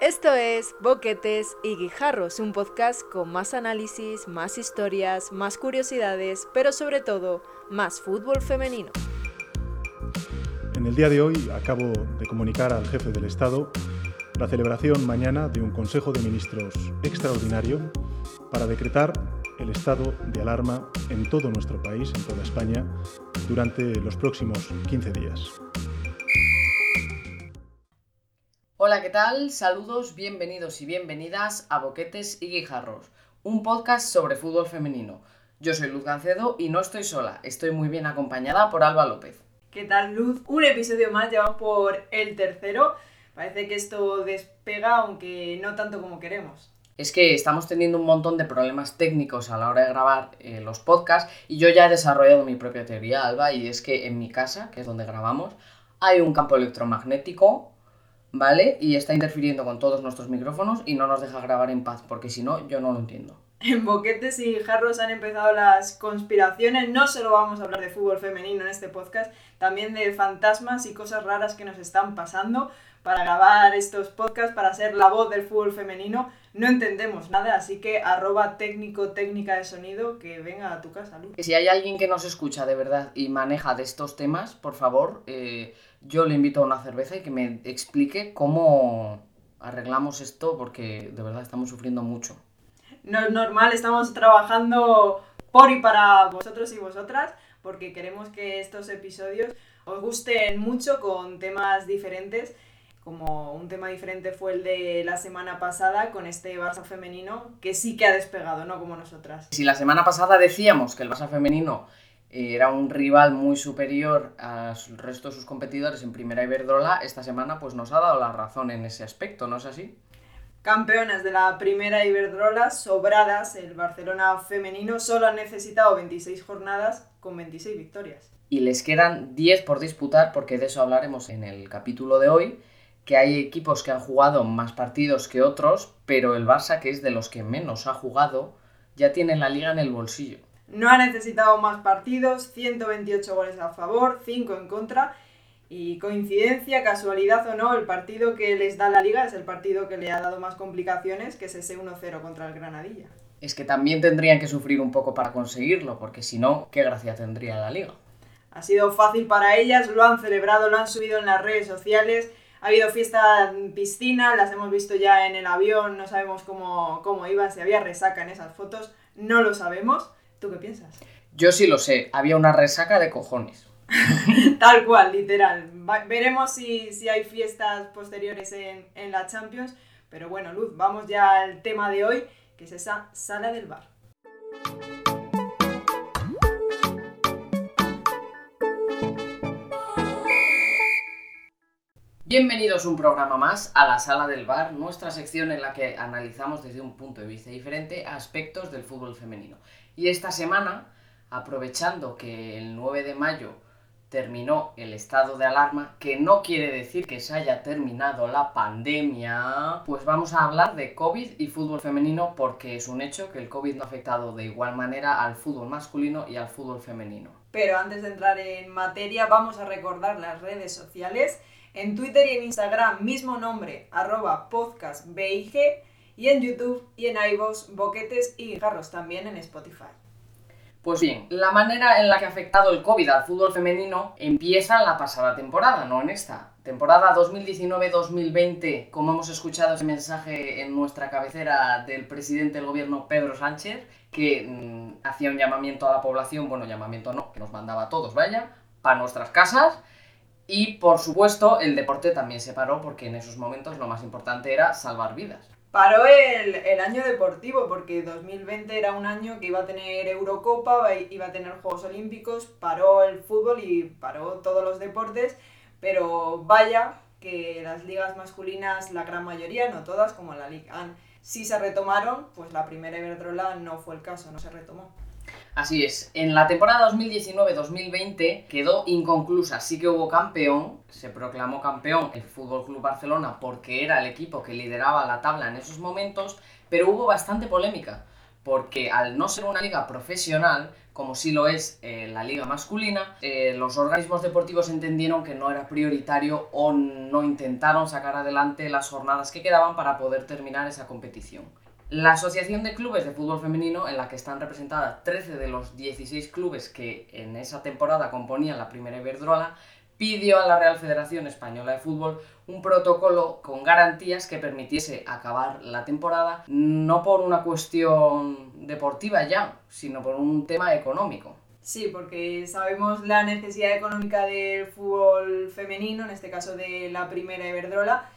Esto es Boquetes y Guijarros, un podcast con más análisis, más historias, más curiosidades, pero sobre todo más fútbol femenino. En el día de hoy acabo de comunicar al jefe del Estado la celebración mañana de un Consejo de Ministros extraordinario para decretar el estado de alarma en todo nuestro país, en toda España, durante los próximos 15 días. Hola, ¿qué tal? Saludos, bienvenidos y bienvenidas a Boquetes y Guijarros, un podcast sobre fútbol femenino. Yo soy Luz Gancedo y no estoy sola, estoy muy bien acompañada por Alba López. ¿Qué tal, Luz? Un episodio más, llevamos por el tercero. Parece que esto despega, aunque no tanto como queremos. Es que estamos teniendo un montón de problemas técnicos a la hora de grabar eh, los podcasts y yo ya he desarrollado mi propia teoría, Alba, y es que en mi casa, que es donde grabamos, hay un campo electromagnético ¿vale? Y está interfiriendo con todos nuestros micrófonos y no nos deja grabar en paz, porque si no, yo no lo entiendo. En Boquetes y Jarros han empezado las conspiraciones. No solo vamos a hablar de fútbol femenino en este podcast, también de fantasmas y cosas raras que nos están pasando para grabar estos podcasts, para ser la voz del fútbol femenino. No entendemos nada, así que arroba técnico técnica de sonido que venga a tu casa, Luz. Si hay alguien que nos escucha de verdad y maneja de estos temas, por favor, eh, yo le invito a una cerveza y que me explique cómo arreglamos esto porque de verdad estamos sufriendo mucho. No es normal, estamos trabajando por y para vosotros y vosotras porque queremos que estos episodios os gusten mucho con temas diferentes como un tema diferente fue el de la semana pasada con este Barça femenino, que sí que ha despegado, no como nosotras. Si la semana pasada decíamos que el Barça femenino era un rival muy superior al resto de sus competidores en Primera Iberdrola, esta semana pues nos ha dado la razón en ese aspecto, ¿no es así? Campeonas de la Primera Iberdrola, sobradas, el Barcelona femenino solo ha necesitado 26 jornadas con 26 victorias. Y les quedan 10 por disputar, porque de eso hablaremos en el capítulo de hoy, que hay equipos que han jugado más partidos que otros, pero el Barça, que es de los que menos ha jugado, ya tiene la liga en el bolsillo. No ha necesitado más partidos, 128 goles a favor, 5 en contra. Y coincidencia, casualidad o no, el partido que les da la liga es el partido que le ha dado más complicaciones, que es ese 1-0 contra el Granadilla. Es que también tendrían que sufrir un poco para conseguirlo, porque si no, ¿qué gracia tendría la liga? Ha sido fácil para ellas, lo han celebrado, lo han subido en las redes sociales. Ha habido fiesta en piscina, las hemos visto ya en el avión, no sabemos cómo, cómo iban, si había resaca en esas fotos, no lo sabemos ¿Tú qué piensas? Yo sí lo sé, había una resaca de cojones. Tal cual, literal. veremos si, si, hay fiestas posteriores en, en la Champions. Pero bueno, Luz, vamos ya al tema de hoy, que es esa sala del bar. Bienvenidos un programa más a la Sala del Bar, nuestra sección en la que analizamos desde un punto de vista diferente aspectos del fútbol femenino. Y esta semana, aprovechando que el 9 de mayo terminó el estado de alarma, que no quiere decir que se haya terminado la pandemia, pues vamos a hablar de COVID y fútbol femenino porque es un hecho que el COVID no ha afectado de igual manera al fútbol masculino y al fútbol femenino. Pero antes de entrar en materia, vamos a recordar las redes sociales. En Twitter y en Instagram, mismo nombre, arroba podcastbig y en YouTube y en iVoox, Boquetes y Jarros también en Spotify. Pues bien, la manera en la que ha afectado el COVID al fútbol femenino empieza en la pasada temporada, no en esta. Temporada 2019-2020, como hemos escuchado ese mensaje en nuestra cabecera del presidente del gobierno Pedro Sánchez, que mm, hacía un llamamiento a la población, bueno, llamamiento no, que nos mandaba a todos, vaya, para nuestras casas. Y por supuesto, el deporte también se paró porque en esos momentos lo más importante era salvar vidas. Paró el, año deportivo porque 2020 era un año que iba a tener Eurocopa, iba a tener Juegos Olímpicos, paró el fútbol y paró todos los deportes, pero vaya que las ligas masculinas, la gran mayoría, no todas, como la Liga sí se retomaron, pues la primera Iberdrola no fue el caso, no se retomó. Así es, en la temporada 2019-2020 quedó inconclusa, sí que hubo campeón, se proclamó campeón el Fútbol Club Barcelona porque era el equipo que lideraba la tabla en esos momentos, pero hubo bastante polémica, porque al no ser una liga profesional, como sí lo es eh, la liga masculina, eh, los organismos deportivos entendieron que no era prioritario o no intentaron sacar adelante las jornadas que quedaban para poder terminar esa competición. La Asociación de Clubes de Fútbol Femenino, en la que están representadas 13 de los 16 clubes que en esa temporada componían la primera Iberdrola, pidió a la Real Federación Española de Fútbol un protocolo con garantías que permitiese acabar la temporada no por una cuestión deportiva ya, sino por un tema económico. Sí, porque sabemos la necesidad económica del fútbol femenino, en este caso de la primera Iberdrola,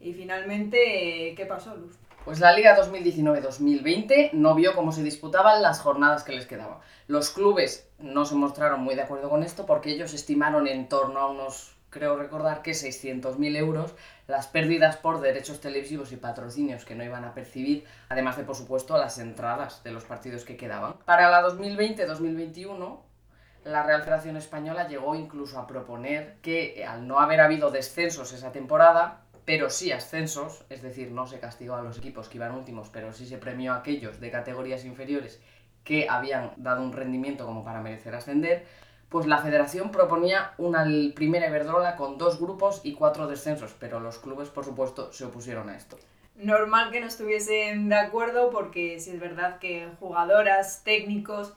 y finalmente, ¿qué pasó, Luz? Pues la Liga 2019-2020 no vio cómo se disputaban las jornadas que les quedaban. Los clubes no se mostraron muy de acuerdo con esto porque ellos estimaron en torno a unos, creo recordar que 600.000 euros las pérdidas por derechos televisivos y patrocinios que no iban a percibir, además de, por supuesto, las entradas de los partidos que quedaban. Para la 2020-2021 la Real Federación Española llegó incluso a proponer que al no haber habido descensos esa temporada, pero sí ascensos, es decir, no se castigó a los equipos que iban últimos, pero sí se premió a aquellos de categorías inferiores que habían dado un rendimiento como para merecer ascender, pues la federación proponía una primera Iberdrola con dos grupos y cuatro descensos, pero los clubes, por supuesto, se opusieron a esto. Normal que no estuviesen de acuerdo porque si es verdad que jugadoras, técnicos,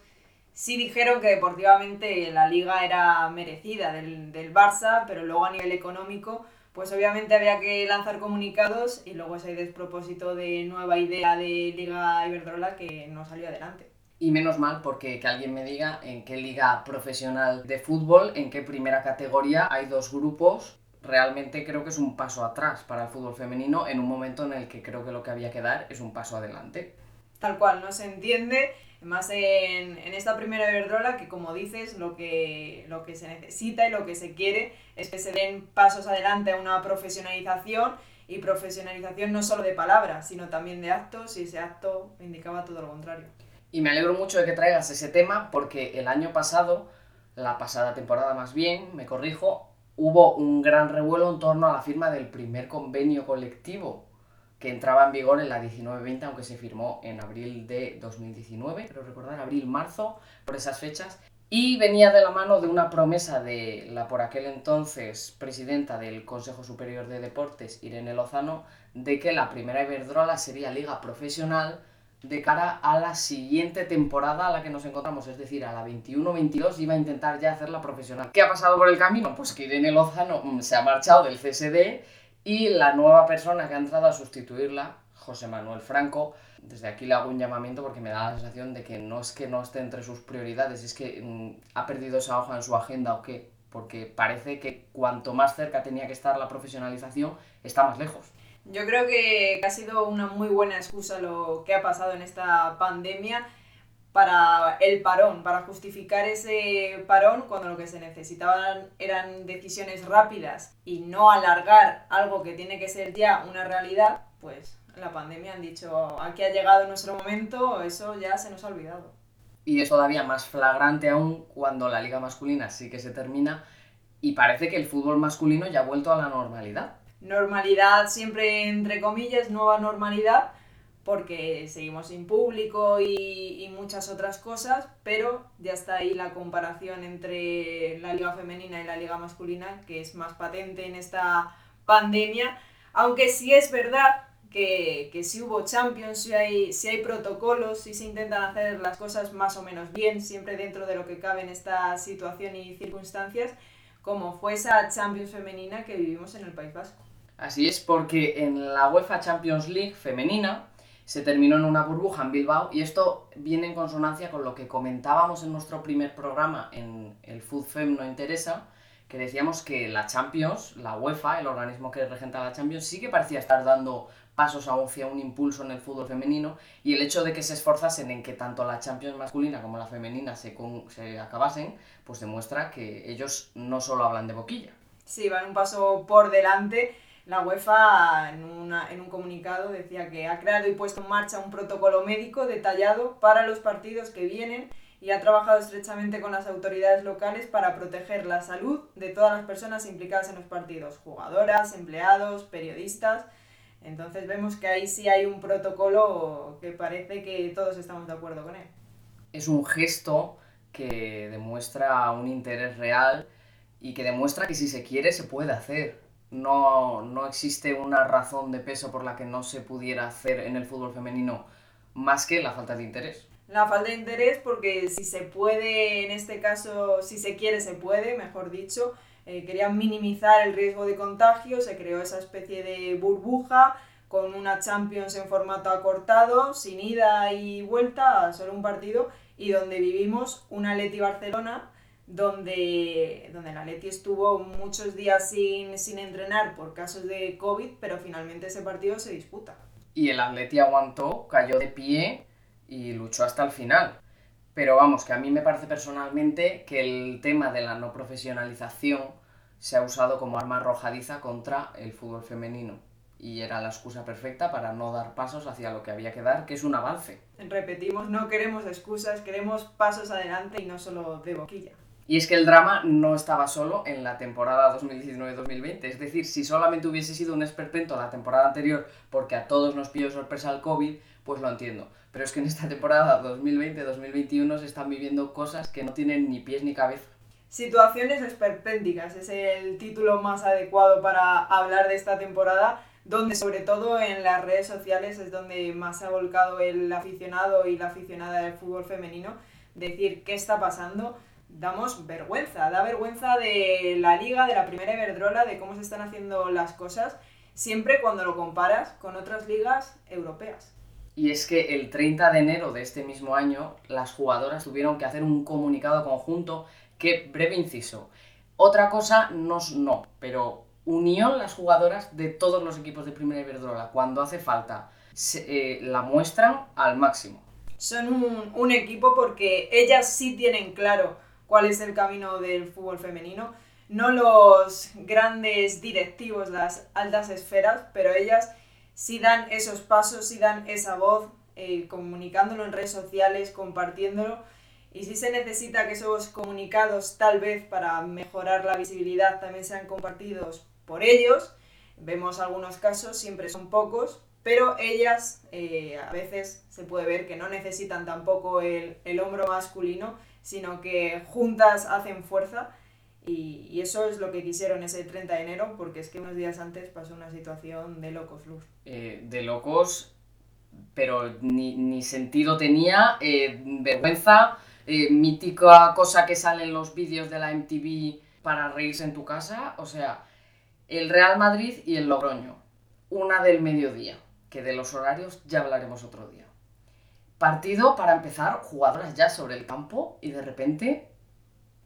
sí dijeron que deportivamente la liga era merecida del, del Barça, pero luego a nivel económico pues obviamente había que lanzar comunicados y luego ese despropósito de nueva idea de Liga Iberdrola que no salió adelante. Y menos mal porque que alguien me diga en qué liga profesional de fútbol, en qué primera categoría hay dos grupos. Realmente creo que es un paso atrás para el fútbol femenino en un momento en el que creo que lo que había que dar es un paso adelante. Tal cual, no se entiende más en, en, esta primera Iberdrola, que como dices, lo que, lo que se necesita y lo que se quiere es que se den pasos adelante a una profesionalización y profesionalización no solo de palabras, sino también de actos y ese acto indicaba todo lo contrario. Y me alegro mucho de que traigas ese tema porque el año pasado, la pasada temporada más bien, me corrijo, hubo un gran revuelo en torno a la firma del primer convenio colectivo que entraba en vigor en la 19-20, aunque se firmó en abril de 2019, pero recordar, abril-marzo, por esas fechas, y venía de la mano de una promesa de la por aquel entonces presidenta del Consejo Superior de Deportes, Irene Lozano, de que la primera Iberdrola sería liga profesional de cara a la siguiente temporada a la que nos encontramos, es decir, a la 21-22 iba a intentar ya hacerla profesional. ¿Qué ha pasado por el camino? Pues que Irene Lozano mm, se ha marchado del CSD y la nueva persona que ha entrado a sustituirla, José Manuel Franco, desde aquí le hago un llamamiento porque me da la sensación de que no es que no esté entre sus prioridades, es que mm, ha perdido esa hoja en su agenda o qué, porque parece que cuanto más cerca tenía que estar la profesionalización, está más lejos. Yo creo que ha sido una muy buena excusa lo que ha pasado en esta pandemia para el parón, para justificar ese parón cuando lo que se necesitaban eran decisiones rápidas y no alargar algo que tiene que ser ya una realidad, pues la pandemia han dicho, aquí ha llegado nuestro momento, eso ya se nos ha olvidado. Y es todavía más flagrante aún cuando la liga masculina sí que se termina y parece que el fútbol masculino ya ha vuelto a la normalidad. Normalidad siempre entre comillas, nueva normalidad, porque seguimos sin público y, muchas otras cosas, pero ya está ahí la comparación entre la liga femenina y la liga masculina, que es más patente en esta pandemia, aunque sí es verdad que, que si hubo Champions, si hay, si hay protocolos, si se intentan hacer las cosas más o menos bien, siempre dentro de lo que cabe en esta situación y circunstancias, como fue esa Champions femenina que vivimos en el País Vasco. Así es, porque en la UEFA Champions League femenina, se terminó en una burbuja en Bilbao y esto viene en consonancia con lo que comentábamos en nuestro primer programa en el Food Fem no interesa, que decíamos que la Champions, la UEFA, el organismo que regenta la Champions, sí que parecía estar dando pasos hacia un impulso en el fútbol femenino y el hecho de que se esforzasen en que tanto la Champions masculina como la femenina se, se acabasen, pues demuestra que ellos no solo hablan de boquilla. Sí, van un paso por delante la UEFA en, en, un comunicado decía que ha creado y puesto en marcha un protocolo médico detallado para los partidos que vienen y ha trabajado estrechamente con las autoridades locales para proteger la salud de todas las personas implicadas en los partidos, jugadoras, empleados, periodistas. Entonces vemos que ahí sí hay un protocolo que parece que todos estamos de acuerdo con él. Es un gesto que demuestra un interés real y que demuestra que si se quiere se puede hacer. No, no existe una razón de peso por la que no se pudiera hacer en el fútbol femenino más que la falta de interés. La falta de interés porque si se puede, en este caso, si se quiere, se puede, mejor dicho, eh, querían minimizar el riesgo de contagio, se creó esa especie de burbuja con una Champions en formato acortado, sin ida y vuelta, solo un partido, y donde vivimos una Leti Barcelona donde, donde la Leti estuvo muchos días sin, sin entrenar por casos de COVID, pero finalmente ese partido se disputa. Y el Atleti aguantó, cayó de pie y luchó hasta el final. Pero vamos, que a mí me parece personalmente que el tema de la no profesionalización se ha usado como arma arrojadiza contra el fútbol femenino. Y era la excusa perfecta para no dar pasos hacia lo que había que dar, que es un avance. Repetimos, no queremos excusas, queremos pasos adelante y no solo de boquilla. Y es que el drama no estaba solo en la temporada 2019-2020. Es decir, si solamente hubiese sido un esperpento la temporada anterior porque a todos nos pilló sorpresa el COVID, pues lo entiendo. Pero es que en esta temporada 2020-2021 se están viviendo cosas que no tienen ni pies ni cabeza. Situaciones esperpénticas es el título más adecuado para hablar de esta temporada, donde sobre todo en las redes sociales es donde más se ha volcado el aficionado y la aficionada del fútbol femenino. Decir qué está pasando, damos vergüenza, da vergüenza de la liga, de la primera Iberdrola, de cómo se están haciendo las cosas, siempre cuando lo comparas con otras ligas europeas. Y es que el 30 de enero de este mismo año las jugadoras tuvieron que hacer un comunicado conjunto que, breve inciso, otra cosa no, no pero unión las jugadoras de todos los equipos de Primera Iberdrola, cuando hace falta, se, eh, la muestran al máximo. Son un, un equipo porque ellas sí tienen claro cuál es el camino del fútbol femenino. No los grandes directivos, las altas esferas, pero ellas sí dan esos pasos, sí dan esa voz, eh, comunicándolo en redes sociales, compartiéndolo. Y si se necesita que esos comunicados, tal vez para mejorar la visibilidad, también sean compartidos por ellos. Vemos algunos casos, siempre son pocos, pero ellas eh, a veces se puede ver que no necesitan tampoco el, el hombro masculino sino que juntas hacen fuerza y, eso es lo que quisieron ese 30 de enero, porque es que unos días antes pasó una situación de locos, Luz. Eh, de locos, pero ni, sentido tenía, eh, vergüenza, mítica cosa que sale en los vídeos de la MTV para reírse en tu casa, o sea, el Real Madrid y el Logroño, una del mediodía, que de los horarios ya hablaremos otro día. Partido para empezar, jugadoras ya sobre el campo y de repente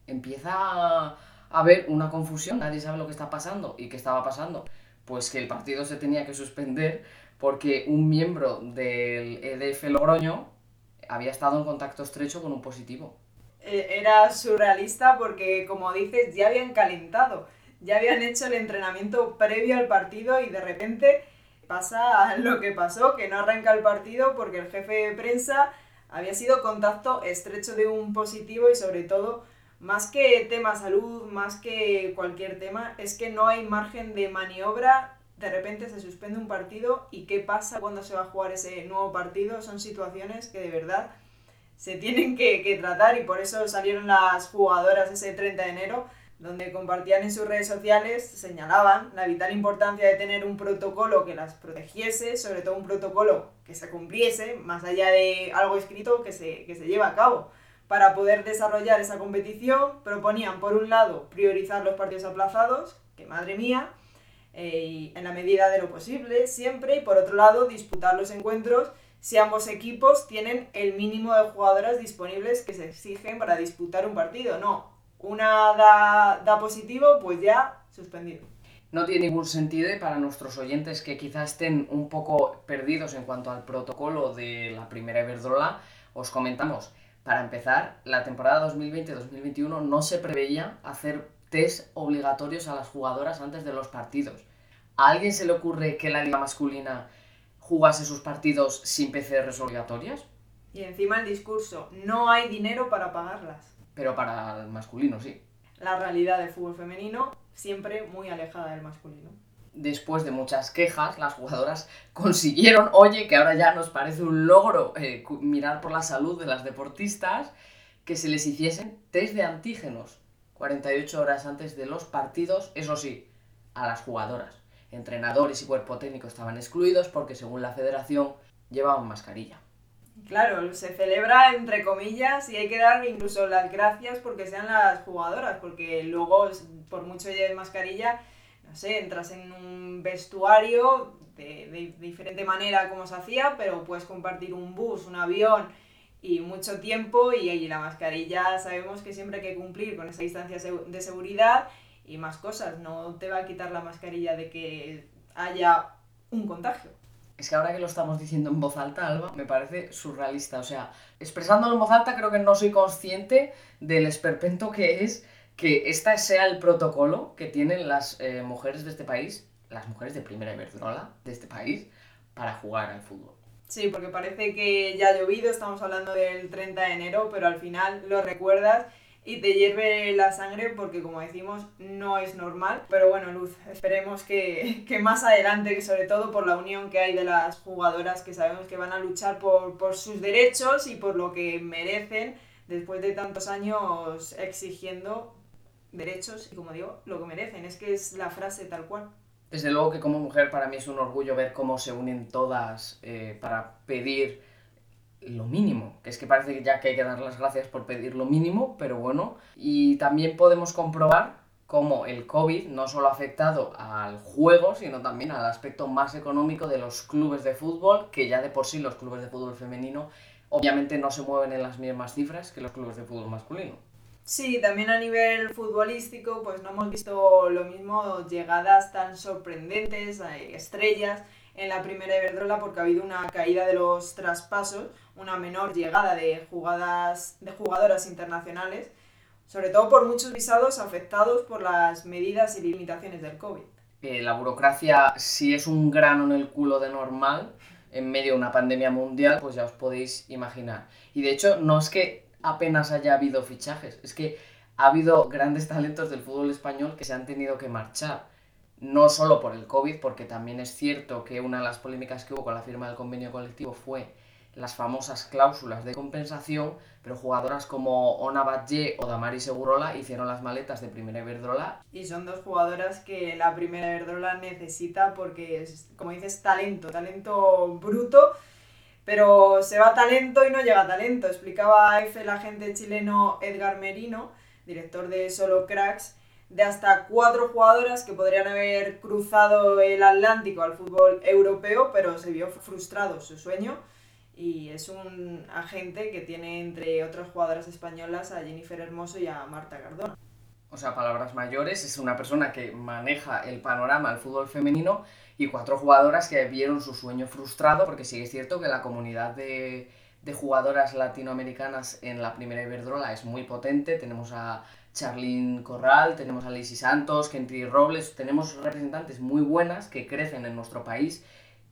empieza a haber una confusión, nadie sabe lo que está pasando y qué estaba pasando. Pues que el partido se tenía que suspender porque un miembro del EDF Logroño había estado en contacto estrecho con un positivo. E, era surrealista porque, como dices, ya habían calentado, ya habían hecho el entrenamiento previo al partido y de repente pasa lo que pasó, que no arranca el partido porque el jefe de prensa había sido contacto estrecho de un positivo y sobre todo, más que tema salud, más que cualquier tema, es que no hay margen de maniobra. De repente se suspende un partido y qué pasa cuando se va a jugar ese nuevo partido. Son situaciones que de verdad se tienen que, que tratar y por eso salieron las jugadoras ese 30 de enero donde compartían en sus redes sociales, señalaban la vital importancia de tener un protocolo que las protegiese, sobre todo un protocolo que se cumpliese, más allá de algo escrito que se, que se lleva a cabo. Para poder desarrollar esa competición, proponían, por un lado, priorizar los partidos aplazados, que madre mía, eh, en la medida de lo posible, siempre, y por otro lado, disputar los encuentros si ambos equipos tienen el mínimo de jugadoras disponibles que se exigen para disputar un partido. No, una da, positivo, pues ya suspendido. No tiene ningún sentido y para nuestros oyentes que quizás estén un poco perdidos en cuanto al protocolo de la primera Iberdrola, os comentamos. Para empezar, la temporada 2020-2021 no se preveía hacer test obligatorios a las jugadoras antes de los partidos. ¿A alguien se le ocurre que la liga masculina jugase sus partidos sin PCRs obligatorias? Y encima el discurso, no hay dinero para pagarlas pero para el masculino sí. La realidad del fútbol femenino siempre muy alejada del masculino. después de muchas quejas, las jugadoras consiguieron, oye, que ahora ya nos parece un logro eh, mirar por la salud de las deportistas, que se les hiciesen test de antígenos 48 horas antes de los partidos, eso sí, a las jugadoras. Entrenadores y cuerpo técnico estaban excluidos porque según la federación llevaban mascarilla. Claro, se celebra entre comillas y hay que dar incluso las gracias porque sean las jugadoras, porque luego, por mucho de mascarilla, no sé, entras en un vestuario de, diferente manera como se hacía, pero puedes compartir un bus, un avión y mucho tiempo y, y la mascarilla sabemos que siempre hay que cumplir con esa distancia de seguridad y más cosas. No te va a quitar la mascarilla de que haya un contagio. Es que ahora que lo estamos diciendo en voz alta, Alba, me parece surrealista. O sea, expresándolo en voz alta, creo que no soy consciente del esperpento que es que este sea el protocolo que tienen las eh, mujeres de este país, las mujeres de primera Iberdrola de este país, para jugar al fútbol. Sí, porque parece que ya ha llovido, estamos hablando del 30 de enero, pero al final lo recuerdas y te hierve la sangre porque como decimos no es normal. Pero bueno, Luz, esperemos que, que, más adelante, que sobre todo por la unión que hay de las jugadoras que sabemos que van a luchar por, por sus derechos y por lo que merecen después de tantos años exigiendo derechos y, como digo, lo que merecen. Es que es la frase tal cual. Desde luego que como mujer para mí es un orgullo ver cómo se unen todas eh, para pedir lo mínimo, que es que parece que ya que hay que dar las gracias por pedir lo mínimo, pero bueno, y también podemos comprobar cómo el COVID no solo ha afectado al juego, sino también al aspecto más económico de los clubes de fútbol, que ya de por sí los clubes de fútbol femenino obviamente no se mueven en las mismas cifras que los clubes de fútbol masculino. Sí, también a nivel futbolístico, pues no hemos visto lo mismo, llegadas tan sorprendentes, eh, estrellas en la primera Iberdrola porque ha habido una caída de los traspasos, una menor llegada de jugadas de jugadoras internacionales, sobre todo por muchos visados afectados por las medidas y limitaciones del COVID. Eh, la burocracia, si es un grano en el culo de normal, en medio de una pandemia mundial, pues ya os podéis imaginar. Y de hecho, no es que apenas haya habido fichajes. Es que ha habido grandes talentos del fútbol español que se han tenido que marchar. No solo por el COVID, porque también es cierto que una de las polémicas que hubo con la firma del convenio colectivo fue las famosas cláusulas de compensación, pero jugadoras como Ona Batlle o Damari Segurola hicieron las maletas de Primera Iberdrola. Y son dos jugadoras que la Primera Iberdrola necesita porque es, como dices, talento, talento bruto pero se va talento y no llega talento. Explicaba F el agente chileno Edgar Merino, director de Solo Cracks, de hasta cuatro jugadoras que podrían haber cruzado el Atlántico al fútbol europeo, pero se vio frustrado su sueño. Y es un agente que tiene, entre otras jugadoras españolas, a Jennifer Hermoso y a Marta Cardona. O sea, palabras mayores, es una persona que maneja el panorama del fútbol femenino y cuatro jugadoras que vieron su sueño frustrado, porque sí es cierto que la comunidad de, jugadoras latinoamericanas en la primera Iberdrola es muy potente. Tenemos a Charlene Corral, tenemos a Lacey Santos, Kentry Robles, tenemos representantes muy buenas que crecen en nuestro país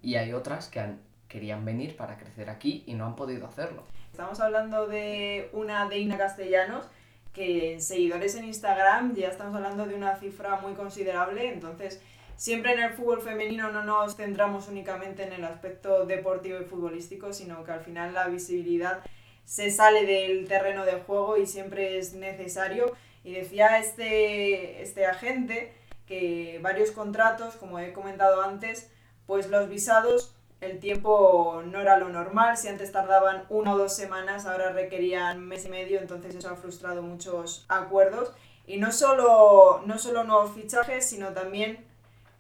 y hay otras que querían venir para crecer aquí y no han podido hacerlo. Estamos hablando de una Deina Castellanos que en seguidores en Instagram ya estamos hablando de una cifra muy considerable, entonces siempre en el fútbol femenino no nos centramos únicamente en el aspecto deportivo y futbolístico, sino que al final la visibilidad se sale del terreno de juego y siempre es necesario. Y decía este, este agente que varios contratos, como he comentado antes, pues los visados, el tiempo no era lo normal, si antes tardaban una o dos semanas, ahora requerían mes y medio, entonces eso ha frustrado muchos acuerdos. Y no solo, no solo nuevos fichajes, sino también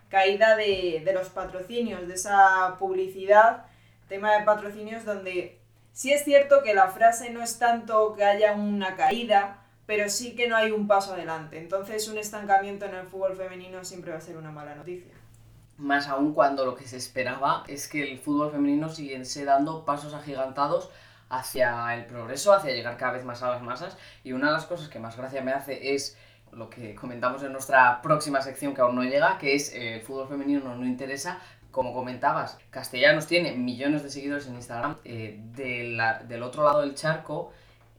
caída de, los patrocinios, de esa publicidad, tema de patrocinios donde sí es cierto que la frase no es tanto que haya una caída, pero sí que no hay un paso adelante. Entonces un estancamiento en el fútbol femenino siempre va a ser una mala noticia. Más aún cuando lo que se esperaba es que el fútbol femenino siguiese dando pasos agigantados hacia el progreso, hacia llegar cada vez más a las masas. Y una de las cosas que más gracia me hace es lo que comentamos en nuestra próxima sección que aún no llega, que es eh, el fútbol femenino no nos interesa. Como comentabas, Castellanos tiene millones de seguidores en Instagram. Eh, del otro lado del charco,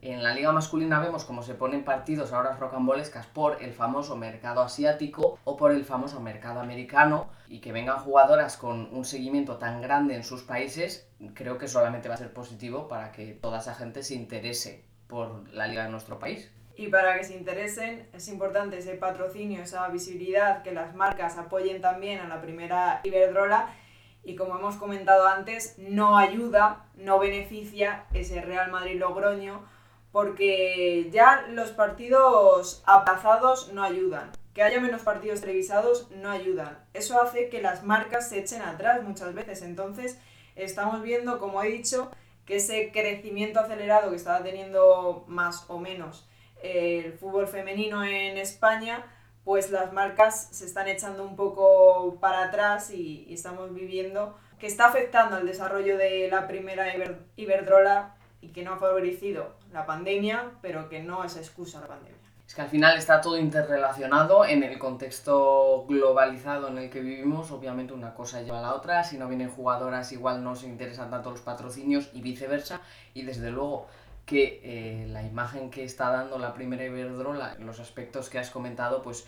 En la liga masculina vemos cómo se ponen partidos ahora rocambolescas por el famoso mercado asiático o por el famoso mercado americano y que vengan jugadoras con un seguimiento tan grande en sus países, creo que solamente va a ser positivo para que toda esa gente se interese por la liga de nuestro país. Y para que se interesen es importante ese patrocinio, esa visibilidad, que las marcas apoyen también a la primera Iberdrola y como hemos comentado antes, no ayuda, no beneficia ese Real Madrid-Logroño porque ya los partidos aplazados no ayudan. Que haya menos partidos televisados no ayudan. Eso hace que las marcas se echen atrás muchas veces. Entonces, estamos viendo, como he dicho, que ese crecimiento acelerado que estaba teniendo más o menos eh, el fútbol femenino en España, pues las marcas se están echando un poco para atrás y, estamos viviendo que está afectando al desarrollo de la primera Iberdrola y que no ha favorecido la pandemia, pero que no es excusa la pandemia. Es que al final está todo interrelacionado en el contexto globalizado en el que vivimos. Obviamente una cosa lleva a la otra. Si no vienen jugadoras igual no se interesan tanto los patrocinios y viceversa. Y desde luego que eh, la imagen que está dando la primera Iberdrola, los aspectos que has comentado, pues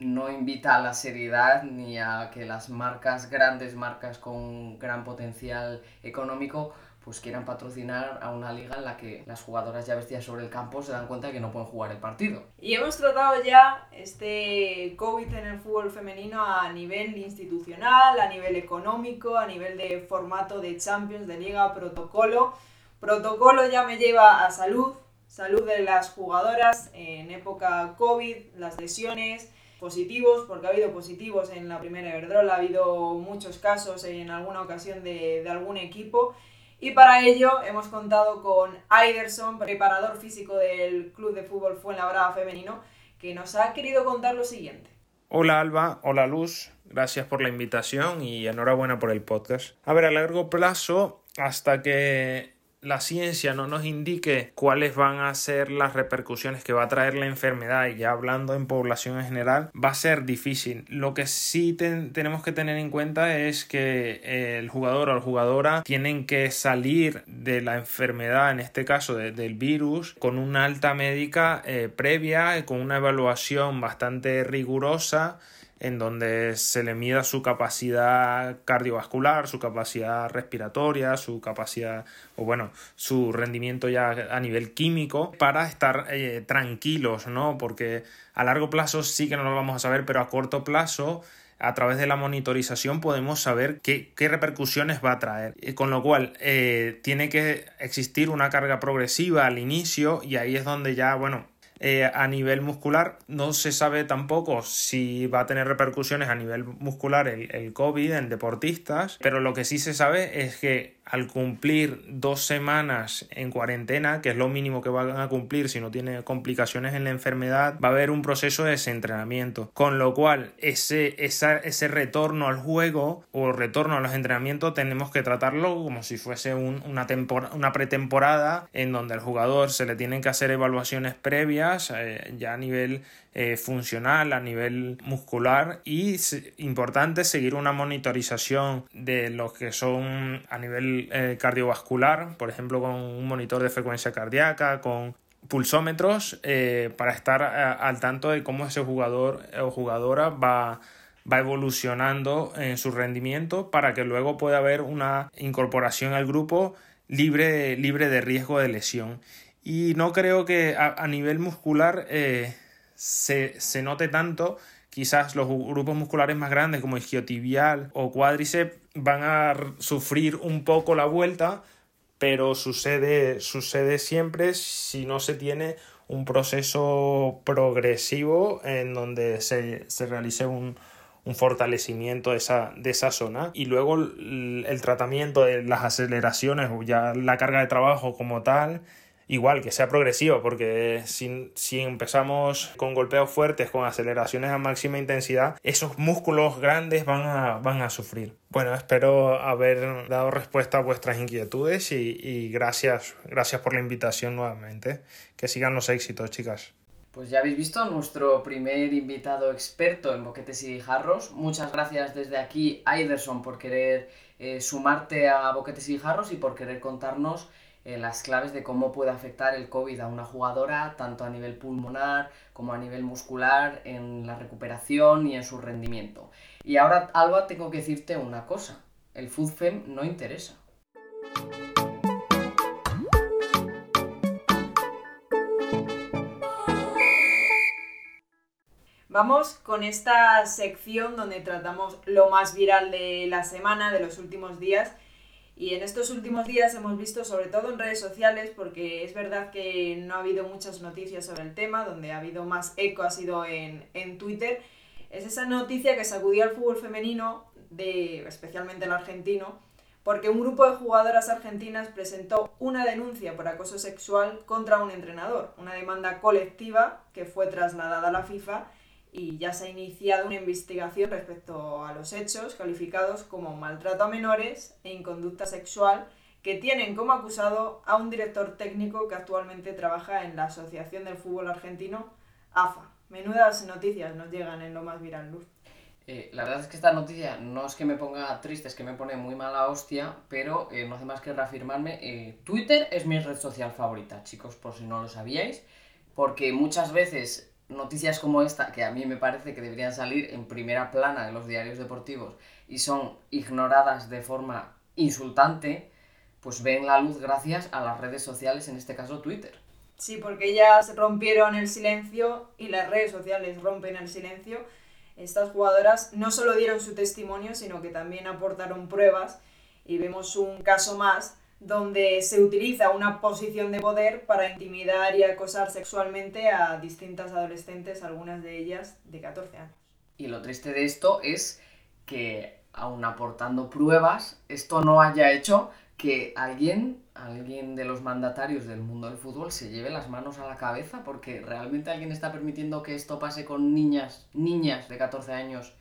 no invita a la seriedad ni a que las marcas, grandes marcas con gran potencial económico, pues quieran patrocinar a una liga en la que las jugadoras ya vestidas sobre el campo se dan cuenta de que no pueden jugar el partido. Y hemos tratado ya este COVID en el fútbol femenino a nivel institucional, a nivel económico, a nivel de formato de Champions, de liga, protocolo. Protocolo ya me lleva a salud, salud de las jugadoras en época COVID, las lesiones, positivos, porque ha habido positivos en la primera Iberdrola, ha habido muchos casos en alguna ocasión de, de algún equipo y para ello hemos contado con Aiderson, preparador físico del Club de Fútbol Fuenlabrada Femenino, que nos ha querido contar lo siguiente. Hola Alba, hola Luz, gracias por la invitación y enhorabuena por el podcast. A ver, a largo plazo, hasta que la ciencia no nos indique cuáles van a ser las repercusiones que va a traer la enfermedad y ya hablando en población en general va a ser difícil. Lo que sí tenemos que tener en cuenta es que el jugador o la jugadora tienen que salir de la enfermedad en este caso del virus con una alta médica eh, previa con una evaluación bastante rigurosa en donde se le mida su capacidad cardiovascular, su capacidad respiratoria, su capacidad o bueno, su rendimiento ya a nivel químico para estar eh, tranquilos, ¿no? Porque a largo plazo sí que no lo vamos a saber, pero a corto plazo a través de la monitorización podemos saber qué, qué repercusiones va a traer. Con lo cual, eh, tiene que existir una carga progresiva al inicio y ahí es donde ya, bueno, eh, a nivel muscular. No se sabe tampoco si va a tener repercusiones a nivel muscular el, el COVID en deportistas, pero lo que sí se sabe es que al cumplir dos semanas en cuarentena, que es lo mínimo que van a cumplir si no tiene complicaciones en la enfermedad, va a haber un proceso de desentrenamiento. Con lo cual, ese, ese retorno al juego o retorno a los entrenamientos tenemos que tratarlo como si fuese una, una pretemporada en donde al jugador se le tienen que hacer evaluaciones previas eh, ya a nivel eh, funcional, a nivel muscular y importante seguir una monitorización de lo que son a nivel eh, cardiovascular, por ejemplo con un monitor de frecuencia cardíaca, con pulsómetros eh, para estar al tanto de cómo ese jugador o jugadora va va evolucionando en su rendimiento para que luego pueda haber una incorporación al grupo libre, libre de riesgo de lesión. Y no creo que a, nivel muscular se, note tanto, quizás los grupos musculares más grandes como isquiotibial o cuádriceps van a sufrir un poco la vuelta, pero sucede, sucede siempre si no se tiene un proceso progresivo en donde se, realice un, fortalecimiento de esa, de esa zona. Y luego el, el, tratamiento de las aceleraciones o ya la carga de trabajo como tal igual que sea progresivo, porque si, si, empezamos con golpeos fuertes, con aceleraciones a máxima intensidad, esos músculos grandes van a, van a sufrir. Bueno, espero haber dado respuesta a vuestras inquietudes y, y gracias, gracias por la invitación nuevamente. Que sigan los éxitos, chicas. Pues ya habéis visto nuestro primer invitado experto en boquetes y jarros. Muchas gracias desde aquí, Aiderson, por querer eh, sumarte a boquetes y jarros y por querer contarnos eh, las claves de cómo puede afectar el COVID a una jugadora, tanto a nivel pulmonar como a nivel muscular, en la recuperación y en su rendimiento. Y ahora, Alba, tengo que decirte una cosa. El FUDFEM no interesa. Vamos con esta sección donde tratamos lo más viral de la semana, de los últimos días. Y en estos últimos días hemos visto, sobre todo en redes sociales, porque es verdad que no ha habido muchas noticias sobre el tema, donde ha habido más eco ha sido en, en Twitter, es esa noticia que sacudió al fútbol femenino, de, especialmente el argentino, porque un grupo de jugadoras argentinas presentó una denuncia por acoso sexual contra un entrenador, una demanda colectiva que fue trasladada a la FIFA y ya se ha iniciado una investigación respecto a los hechos calificados como maltrato a menores e inconducta sexual que tienen como acusado a un director técnico que actualmente trabaja en la Asociación del Fútbol Argentino, AFA. Menudas noticias nos llegan en lo más viral, Luz. Eh, la verdad es que esta noticia no es que me ponga triste, es que me pone muy mala hostia, pero eh, no hace más que reafirmarme. Eh, Twitter es mi red social favorita, chicos, por si no lo sabíais, porque muchas veces noticias como esta, que a mí me parece que deberían salir en primera plana en los diarios deportivos y son ignoradas de forma insultante, pues ven la luz gracias a las redes sociales, en este caso Twitter. Sí, porque ellas rompieron el silencio y las redes sociales rompen el silencio. Estas jugadoras no solo dieron su testimonio, sino que también aportaron pruebas y vemos un caso más donde se utiliza una posición de poder para intimidar y acosar sexualmente a distintas adolescentes, algunas de ellas de 14 años. Y lo triste de esto es que, aun aportando pruebas, esto no haya hecho que alguien, alguien de los mandatarios del mundo del fútbol se lleve las manos a la cabeza porque realmente alguien está permitiendo que esto pase con niñas, niñas de 14 años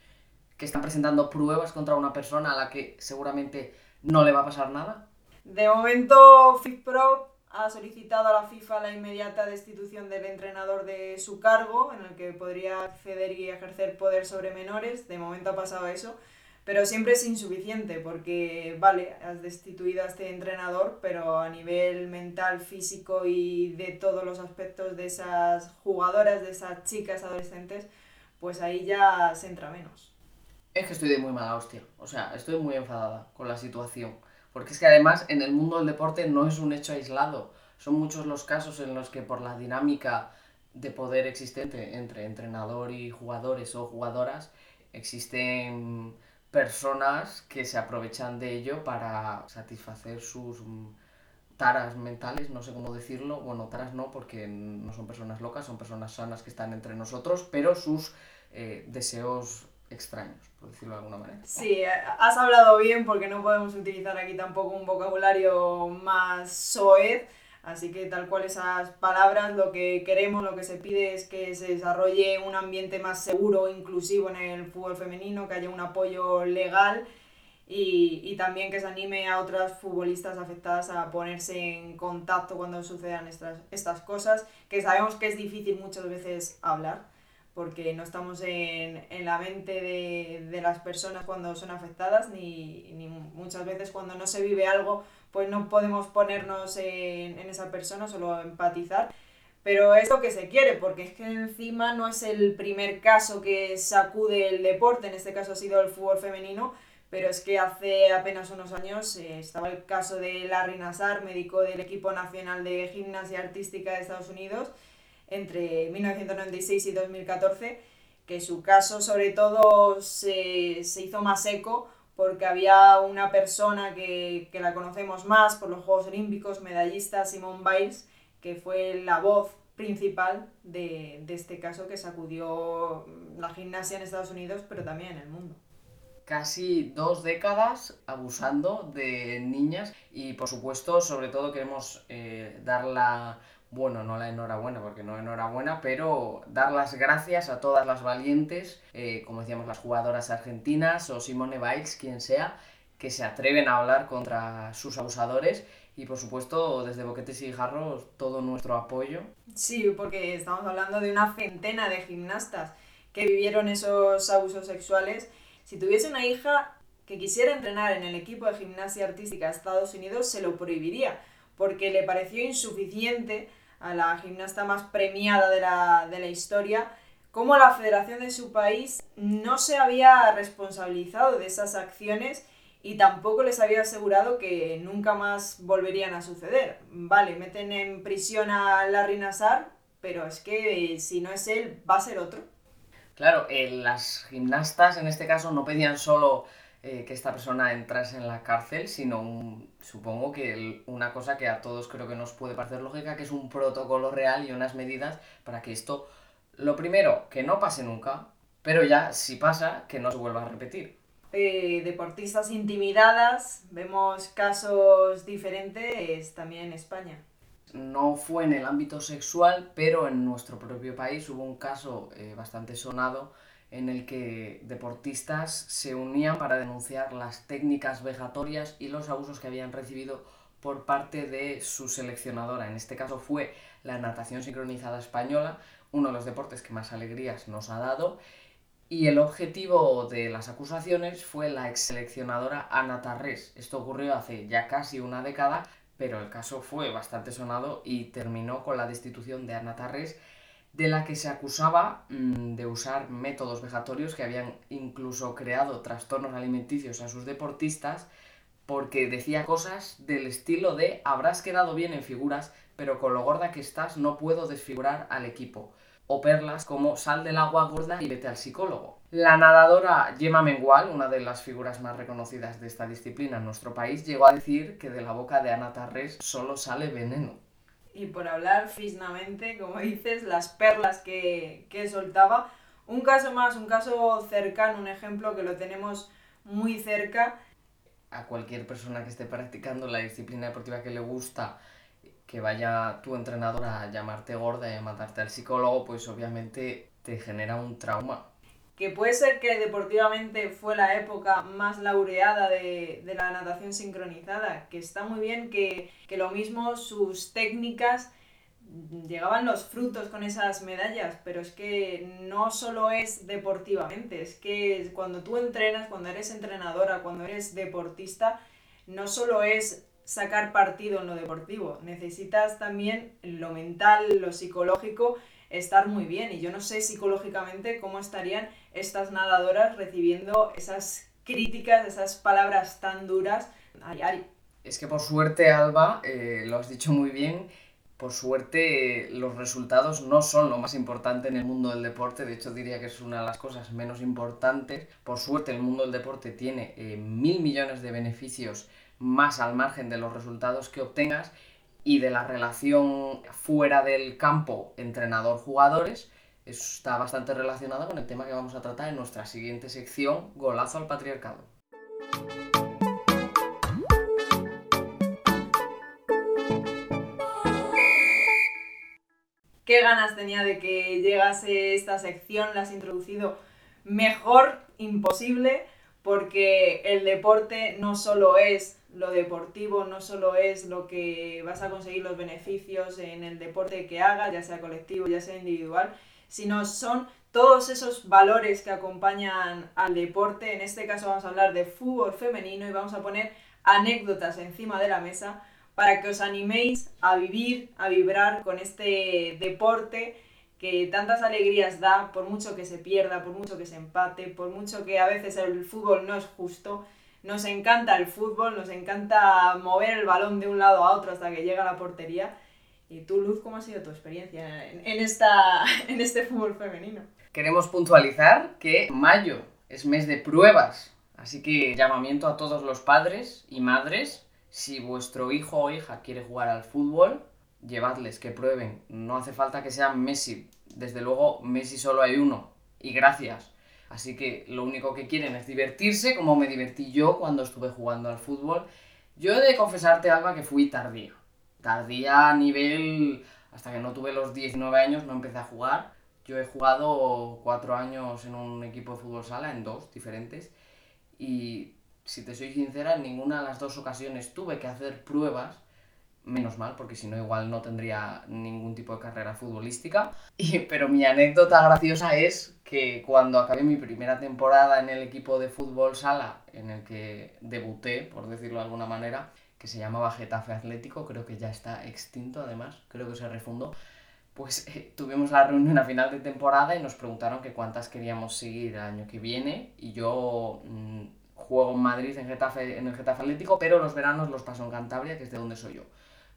que están presentando pruebas contra una persona a la que seguramente no le va a pasar nada. De momento, FIFPro ha solicitado a la FIFA la inmediata destitución del entrenador de su cargo, en el que podría acceder y ejercer poder sobre menores. De momento ha pasado eso, pero siempre es insuficiente porque, vale, has destituido a este entrenador, pero a nivel mental, físico y de todos los aspectos de esas jugadoras, de esas chicas adolescentes, pues ahí ya se entra menos. Es que estoy de muy mala hostia, o sea, estoy muy enfadada con la situación porque es que además en el mundo del deporte no es un hecho aislado. Son muchos los casos en los que por la dinámica de poder existente entre entrenador y jugadores o jugadoras existen personas que se aprovechan de ello para satisfacer sus taras mentales, no sé cómo decirlo, bueno, taras no porque no son personas locas, son personas sanas que están entre nosotros, pero sus eh, deseos extraños, por decirlo de alguna manera. Sí, has hablado bien porque no podemos utilizar aquí tampoco un vocabulario más soez, así que tal cual esas palabras, lo que queremos, lo que se pide es que se desarrolle un ambiente más seguro, inclusivo en el fútbol femenino, que haya un apoyo legal y, y también que se anime a otras futbolistas afectadas a ponerse en contacto cuando sucedan estas, estas cosas, que sabemos que es difícil muchas veces hablar porque no estamos en, en la mente de, de, las personas cuando son afectadas, ni, ni, muchas veces cuando no se vive algo, pues no podemos ponernos en, en esa persona, solo empatizar. Pero es lo que se quiere, porque es que encima no es el primer caso que sacude el deporte, en este caso ha sido el fútbol femenino, pero es que hace apenas unos años eh, estaba el caso de Larry Nassar, médico del equipo nacional de gimnasia artística de Estados Unidos, entre 1996 y 2014, que su caso sobre todo se, se hizo más eco porque había una persona que, que, la conocemos más por los Juegos Olímpicos, medallista Simone Biles, que fue la voz principal de, de este caso que sacudió la gimnasia en Estados Unidos, pero también en el mundo. Casi dos décadas abusando de niñas y por supuesto sobre todo queremos eh, dar la bueno, no la enhorabuena, porque no enhorabuena, pero dar las gracias a todas las valientes, eh, como decíamos, las jugadoras argentinas o Simone Biles, quien sea, que se atreven a hablar contra sus abusadores. Y por supuesto, desde Boquetes y Jarros, todo nuestro apoyo. Sí, porque estamos hablando de una centena de gimnastas que vivieron esos abusos sexuales. Si tuviese una hija que quisiera entrenar en el equipo de gimnasia artística de Estados Unidos, se lo prohibiría porque le pareció insuficiente a la gimnasta más premiada de la, de la historia, como la federación de su país no se había responsabilizado de esas acciones y tampoco les había asegurado que nunca más volverían a suceder. Vale, meten en prisión a Larry Nassar, pero es que si no es él, va a ser otro. Claro, eh, las gimnastas en este caso no pedían solo eh, que esta persona entrase en la cárcel, sino supongo que una cosa que a todos creo que nos puede parecer lógica, que es un protocolo real y unas medidas para que esto, lo primero, que no pase nunca, pero ya si pasa, que no se vuelva a repetir. Eh, deportistas intimidadas, vemos casos diferentes también en España. No fue en el ámbito sexual, pero en nuestro propio país hubo un caso eh, bastante sonado en el que deportistas se unían para denunciar las técnicas vejatorias y los abusos que habían recibido por parte de su seleccionadora. En este caso fue la natación sincronizada española, uno de los deportes que más alegrías nos ha dado y el objetivo de las acusaciones fue la ex seleccionadora Ana Tarrés. Esto ocurrió hace ya casi una década, pero el caso fue bastante sonado y terminó con la destitución de Ana Tarrés, de la que se acusaba mm, de usar métodos vejatorios que habían incluso creado trastornos alimenticios a sus deportistas, porque decía cosas del estilo de habrás quedado bien en figuras, pero con lo gorda que estás no puedo desfigurar al equipo o perlas como sal del agua gorda y vete al psicólogo. La nadadora Gemma Mengual, una de las figuras más reconocidas de esta disciplina en nuestro país, llegó a decir que de la boca de Ana Tarrés solo sale veneno. Y por hablar fisnamente, como dices, las perlas que, que soltaba. Un caso más, un caso cercano, un ejemplo que lo tenemos muy cerca. A cualquier persona que esté practicando la disciplina deportiva que le gusta que vaya tu entrenador a llamarte gorda y a matarte al psicólogo, pues obviamente te genera un trauma. Que puede ser que deportivamente fue la época más laureada de, la natación sincronizada, que está muy bien que, que lo mismo sus técnicas llegaban los frutos con esas medallas, pero es que no solo es deportivamente, es que cuando tú entrenas, cuando eres entrenadora, cuando eres deportista, no solo es sacar partido en lo deportivo, necesitas también lo mental, lo psicológico, estar muy bien. Y yo no sé psicológicamente cómo estarían estas nadadoras recibiendo esas críticas, esas palabras tan duras a diario. Es que por suerte, Alba, eh, lo has dicho muy bien, por suerte los resultados no son lo más importante en el mundo del deporte, de hecho diría que es una de las cosas menos importantes. Por suerte el mundo del deporte tiene eh, mil millones de beneficios más al margen de los resultados que obtengas y de la relación fuera del campo entrenador-jugadores. está bastante relacionado con el tema que vamos a tratar en nuestra siguiente sección, Golazo al Patriarcado. Qué ganas tenía de que llegase esta sección, la has introducido mejor imposible, porque el deporte no solo es lo deportivo no solo es lo que vas a conseguir los beneficios en el deporte que hagas, ya sea colectivo, ya sea individual, sino son todos esos valores que acompañan al deporte. En este caso vamos a hablar de fútbol femenino y vamos a poner anécdotas encima de la mesa para que os animéis a vivir, a vibrar con este deporte que tantas alegrías da, por mucho que se pierda, por mucho que se empate, por mucho que a veces el fútbol no es justo nos encanta el fútbol, nos encanta mover el balón de un lado a otro hasta que llega a la portería. ¿Y tú, Luz, cómo ha sido tu experiencia en, esta, en este fútbol femenino? Queremos puntualizar que mayo es mes de pruebas, así que llamamiento a todos los padres y madres, si vuestro hijo o hija quiere jugar al fútbol, llevadles que prueben, no hace falta que sean Messi, desde luego Messi solo hay uno, y gracias. Así que lo único que quieren es divertirse, como me divertí yo cuando estuve jugando al fútbol. Yo he de confesarte, Alba, que fui tardía. Tardía a nivel... Hasta que no tuve los 19 años no empecé a jugar. Yo he jugado cuatro años en un equipo de fútbol sala, en dos diferentes. Y si te soy sincera, en ninguna de las dos ocasiones tuve que hacer pruebas menos mal, porque si no igual no tendría ningún tipo de carrera futbolística. Y, pero mi anécdota graciosa es que cuando acabé mi primera temporada en el equipo de fútbol sala, en el que debuté, por decirlo de alguna manera, que se llamaba Getafe Atlético, creo que ya está extinto además, creo que se refundó, pues eh, tuvimos la reunión a final de temporada y nos preguntaron que cuántas queríamos seguir el año que viene y yo mm, juego en Madrid en, Getafe, en el Getafe Atlético, pero los veranos los paso en Cantabria, que es de donde soy yo.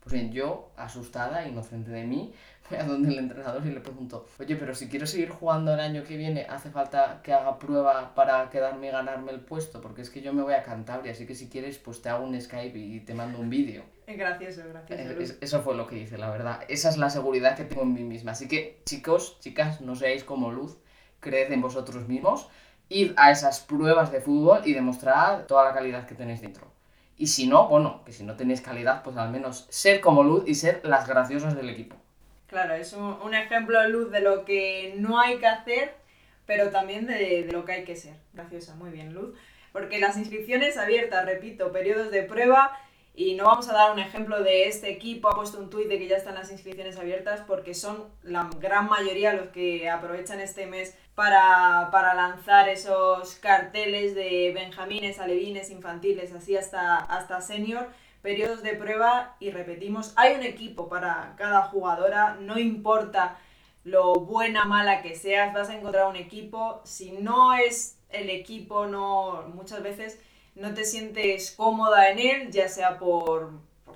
Pues bien, yo, asustada, inocente de mí, voy a donde el entrenador y le pregunto, oye, pero si quiero seguir jugando el año que viene, ¿hace falta que haga prueba para quedarme y ganarme el puesto? Porque es que yo me voy a Cantabria, así que si quieres, pues te hago un Skype y te mando un vídeo. Gracioso, gracioso. Eh, Luz. Eso fue lo que hice, la verdad. Esa es la seguridad que tengo en mí misma. Así que, chicos, chicas, no seáis como Luz, creed en vosotros mismos, id a esas pruebas de fútbol y demostrad toda la calidad que tenéis dentro. Y si no, bueno, que si no tenéis calidad, pues al menos ser como Luz y ser las graciosas del equipo. Claro, es un, un ejemplo de luz de lo que no hay que hacer, pero también de, de lo que hay que ser. Graciosa, muy bien, Luz. Porque las inscripciones abiertas, repito, periodos de prueba, y no vamos a dar un ejemplo de este equipo, ha puesto un tuit de que ya están las inscripciones abiertas, porque son la gran mayoría los que aprovechan este mes para, para lanzar esos carteles de benjamines, alevines, infantiles, así hasta, hasta senior periodos de prueba y repetimos, hay un equipo para cada jugadora, no importa lo buena, mala que seas, vas a encontrar un equipo, si no es el equipo, no muchas veces no te sientes cómoda en él, ya sea por,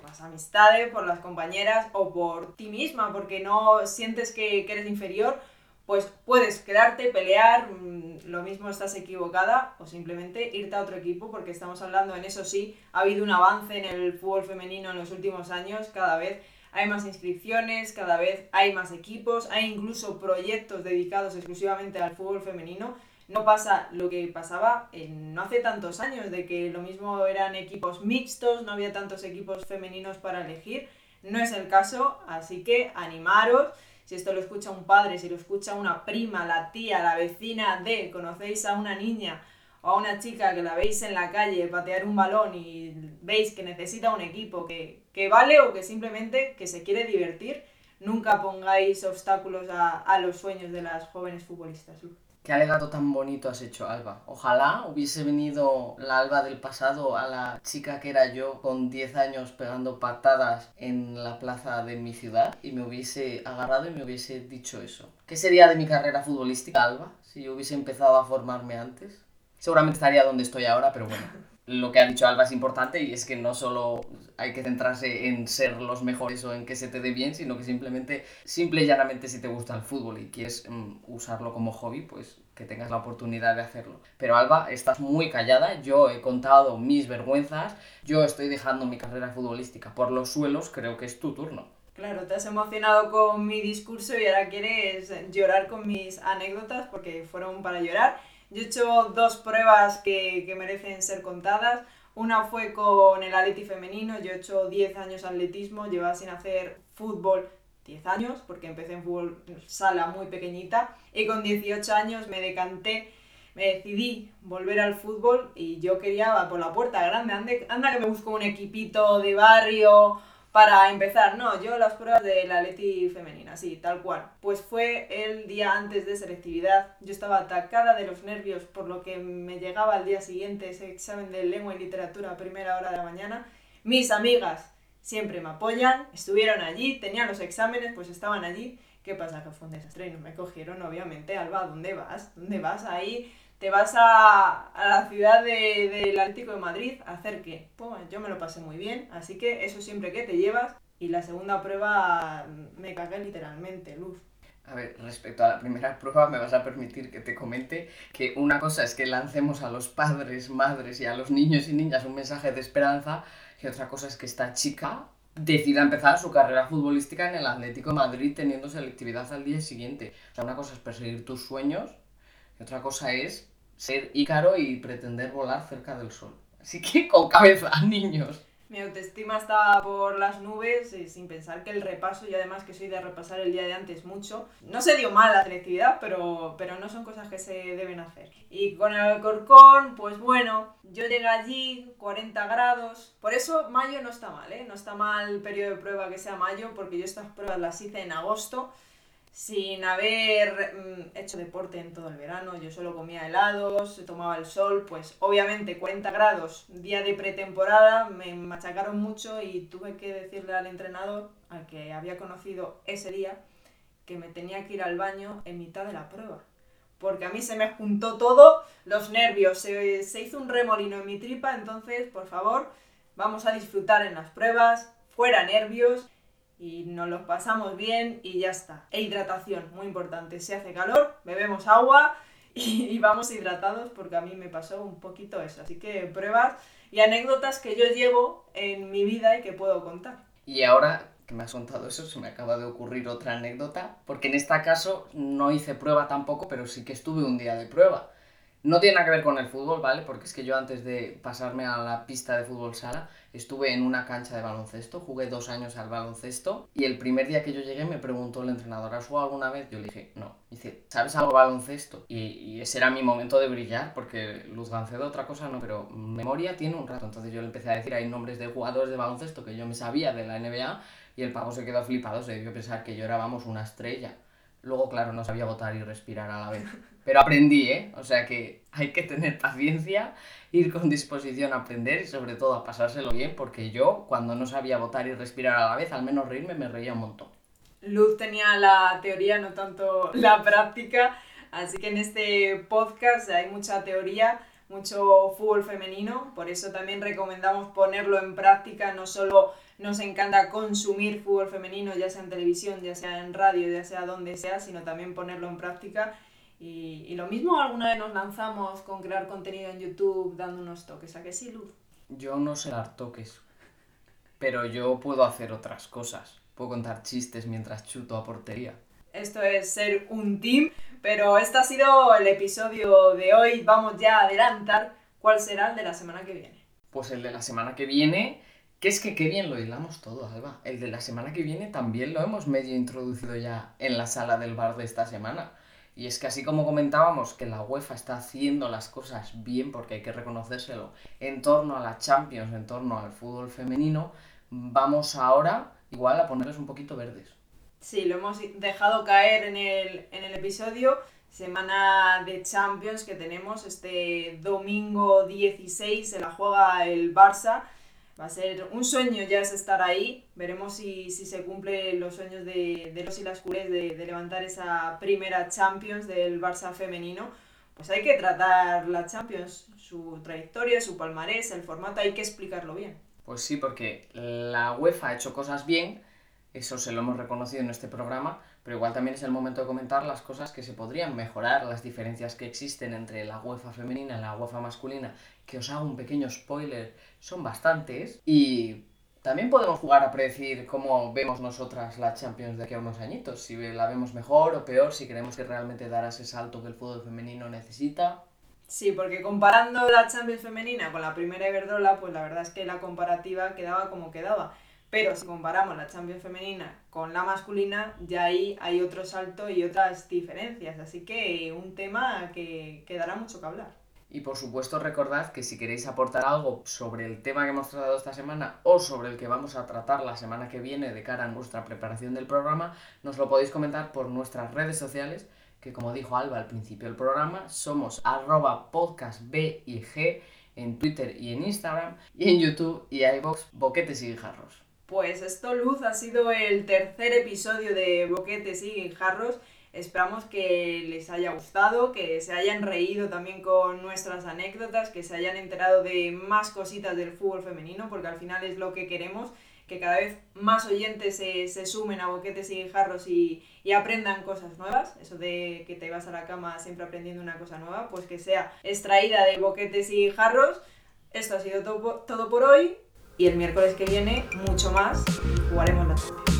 las amistades, por las compañeras o por ti misma, porque no sientes que, que eres inferior, pues puedes quedarte, pelear, mm, lo mismo estás equivocada o simplemente irte a otro equipo porque estamos hablando en eso sí, ha habido un avance en el fútbol femenino en los últimos años, cada vez hay más inscripciones, cada vez hay más equipos, hay incluso proyectos dedicados exclusivamente al fútbol femenino. No pasa lo que pasaba en no hace tantos años, de que lo mismo eran equipos mixtos, no había tantos equipos femeninos para elegir. No es el caso, así que animaros. Si esto lo escucha un padre, si lo escucha una prima, la tía, la vecina de, conocéis a una niña o a una chica que la veis en la calle patear un balón y veis que necesita un equipo que, que vale o que simplemente que se quiere divertir, nunca pongáis obstáculos a, a los sueños de las jóvenes futbolistas. Qué alegato tan bonito has hecho, Alba. Ojalá hubiese venido la Alba del pasado a la chica que era yo con 10 años pegando patadas en la plaza de mi ciudad y me hubiese agarrado y me hubiese dicho eso. ¿Qué sería de mi carrera futbolística, Alba, si yo hubiese empezado a formarme antes? Seguramente estaría donde estoy ahora, pero bueno. Lo que ha dicho Alba es importante y es que no solo hay que centrarse en ser los mejores o en que se te dé bien, sino que simplemente, simple y llanamente, si te gusta el fútbol y quieres mm, usarlo como hobby, pues que tengas la oportunidad de hacerlo. Pero Alba, estás muy callada, yo he contado mis vergüenzas, yo estoy dejando mi carrera futbolística por los suelos, creo que es tu turno. Claro, te has emocionado con mi discurso y ahora quieres llorar con mis anécdotas porque fueron para llorar. Yo he hecho dos pruebas que, que merecen ser contadas. Una fue con el atleti femenino, yo he hecho 10 años atletismo, llevaba sin hacer fútbol 10 años, porque empecé en fútbol sala muy pequeñita, y con 18 años me decanté, me decidí volver al fútbol y yo quería por la puerta grande, ande, anda que me busco un equipito de barrio para empezar, no, yo las pruebas de la Leti femenina, sí, tal cual. Pues fue el día antes de selectividad, yo estaba atacada de los nervios por lo que me llegaba al día siguiente ese examen de lengua y literatura a primera hora de la mañana. Mis amigas siempre me apoyan, estuvieron allí, tenían los exámenes, pues estaban allí. ¿Qué pasa? Que fue un desastre no me cogieron, obviamente. Alba, ¿dónde vas? ¿Dónde vas ahí? Te vas a, a la ciudad de- del Atlético de Madrid a hacer qué? Pues yo me lo pasé muy bien, así que eso siempre que te llevas. Y la segunda prueba mm, me cagué literalmente, luz. A ver, respecto a la primera prueba, me vas a permitir que te comente que una cosa es que lancemos a los padres, madres y a los niños y niñas un mensaje de esperanza, y otra cosa es que esta chica decida empezar su carrera futbolística en el Atlético de Madrid teniendo selectividad al día siguiente. O sea, una cosa es perseguir tus sueños otra cosa es ser ícaro y pretender volar cerca del sol. Así que con cabeza, niños. Mi autoestima estaba por las nubes, eh, sin pensar que el repaso, y además que soy de repasar el día de antes mucho, no se dio mal la selectividad, pero, pero no son cosas que se deben hacer. Y con el Alcorcón, pues bueno, yo llegué allí, 40 grados, por eso mayo no está mal, ¿eh? No está mal el periodo de prueba que sea mayo, porque yo estas pruebas las hice en agosto, sin haber mm, hecho deporte en todo el verano, yo solo comía helados, tomaba el sol, pues obviamente 40 grados, día de pretemporada, me machacaron mucho y tuve que decirle al entrenador, al que había conocido ese día, que me tenía que ir al baño en mitad de la prueba. Porque a mí se me juntó todo, los nervios, se, se hizo un remolino en mi tripa, entonces, por favor, vamos a disfrutar en las pruebas, fuera nervios y nos los pasamos bien y ya está. E hidratación, muy importante. Si hace calor, bebemos agua y, vamos hidratados porque a mí me pasó un poquito eso. Así que pruebas y anécdotas que yo llevo en mi vida y que puedo contar. Y ahora que me has contado eso, se me acaba de ocurrir otra anécdota, porque en este caso no hice prueba tampoco, pero sí que estuve un día de prueba. No tiene nada que ver con el fútbol, ¿vale? Porque es que yo antes de pasarme a la pista de fútbol sala estuve en una cancha de baloncesto, jugué dos años al baloncesto y el primer día que yo llegué me preguntó el entrenador, ¿has jugado alguna vez? Yo le dije, no. Dice, ¿sabes algo baloncesto? Y, ese era mi momento de brillar porque Luz Gancedo otra cosa no, pero memoria tiene un rato. Entonces yo le empecé a decir, hay nombres de jugadores de baloncesto que yo me sabía de la NBA y el pavo se quedó flipado, se debió pensar que yo era, vamos, una estrella. Luego, claro, no sabía votar y respirar a la vez. Pero aprendí, ¿eh? O sea que hay que tener paciencia, ir con disposición a aprender y sobre todo a pasárselo bien, porque yo cuando no sabía votar y respirar a la vez, al menos reírme, me reía un montón. Luz tenía la teoría, no tanto la práctica, así que en este podcast hay mucha teoría, mucho fútbol femenino, por eso también recomendamos ponerlo en práctica, no solo nos encanta consumir fútbol femenino, ya sea en televisión, ya sea en radio, ya sea donde sea, sino también ponerlo en práctica y, lo mismo alguna vez nos lanzamos con crear contenido en YouTube dando unos toques, ¿a que sí, Luz? Yo no sé dar toques, pero yo puedo hacer otras cosas. Puedo contar chistes mientras chuto a portería. Esto es ser un team, pero este ha sido el episodio de hoy. Vamos ya a adelantar cuál será el de la semana que viene. Pues el de la semana que viene, que es que qué bien lo hilamos todo, Alba. El de la semana que viene también lo hemos medio introducido ya en la sala del bar de esta semana. Y es que así como comentábamos que la UEFA está haciendo las cosas bien, porque hay que reconocérselo, en torno a la Champions, en torno al fútbol femenino, vamos ahora igual a ponerles un poquito verdes. Sí, lo hemos dejado caer en el, en el episodio. Semana de Champions que tenemos este domingo 16, se la juega el Barça va a ser un sueño ya es estar ahí. Veremos si, se cumplen los sueños de, los y las culés de, levantar esa primera Champions del Barça femenino. Pues hay que tratar la Champions, su trayectoria, su palmarés, el formato, hay que explicarlo bien. Pues sí, porque la UEFA ha hecho cosas bien, eso se lo hemos reconocido en este programa, pero igual también es el momento de comentar las cosas que se podrían mejorar, las diferencias que existen entre la UEFA femenina y la UEFA masculina, que os hago un pequeño spoiler, son bastantes, y también podemos jugar a predecir cómo vemos nosotras la Champions de aquí a unos añitos, si la vemos mejor o peor, si creemos que realmente dará ese salto que el fútbol femenino necesita. Sí, porque comparando la Champions femenina con la primera Iberdrola, pues la verdad es que la comparativa quedaba como quedaba. Pero si comparamos la Champions femenina con la masculina, ya ahí hay otro salto y otras diferencias. Así que un tema que, quedará dará mucho que hablar. Y por supuesto recordad que si queréis aportar algo sobre el tema que hemos tratado esta semana o sobre el que vamos a tratar la semana que viene de cara a nuestra preparación del programa, nos lo podéis comentar por nuestras redes sociales, que como dijo Alba al principio del programa, somos arroba podcastb y g en Twitter y en Instagram, y en YouTube y iVoox, boquetes y guijarros. Pues esto, Luz, ha sido el tercer episodio de Boquetes y Guijarros. Esperamos que les haya gustado, que se hayan reído también con nuestras anécdotas, que se hayan enterado de más cositas del fútbol femenino, porque al final es lo que queremos, que cada vez más oyentes se, sumen a boquetes y guijarros y, y, aprendan cosas nuevas. Eso de que te vas a la cama siempre aprendiendo una cosa nueva, pues que sea extraída de boquetes y guijarros. Esto ha sido todo, todo por hoy y el miércoles que viene mucho más jugaremos la Champions.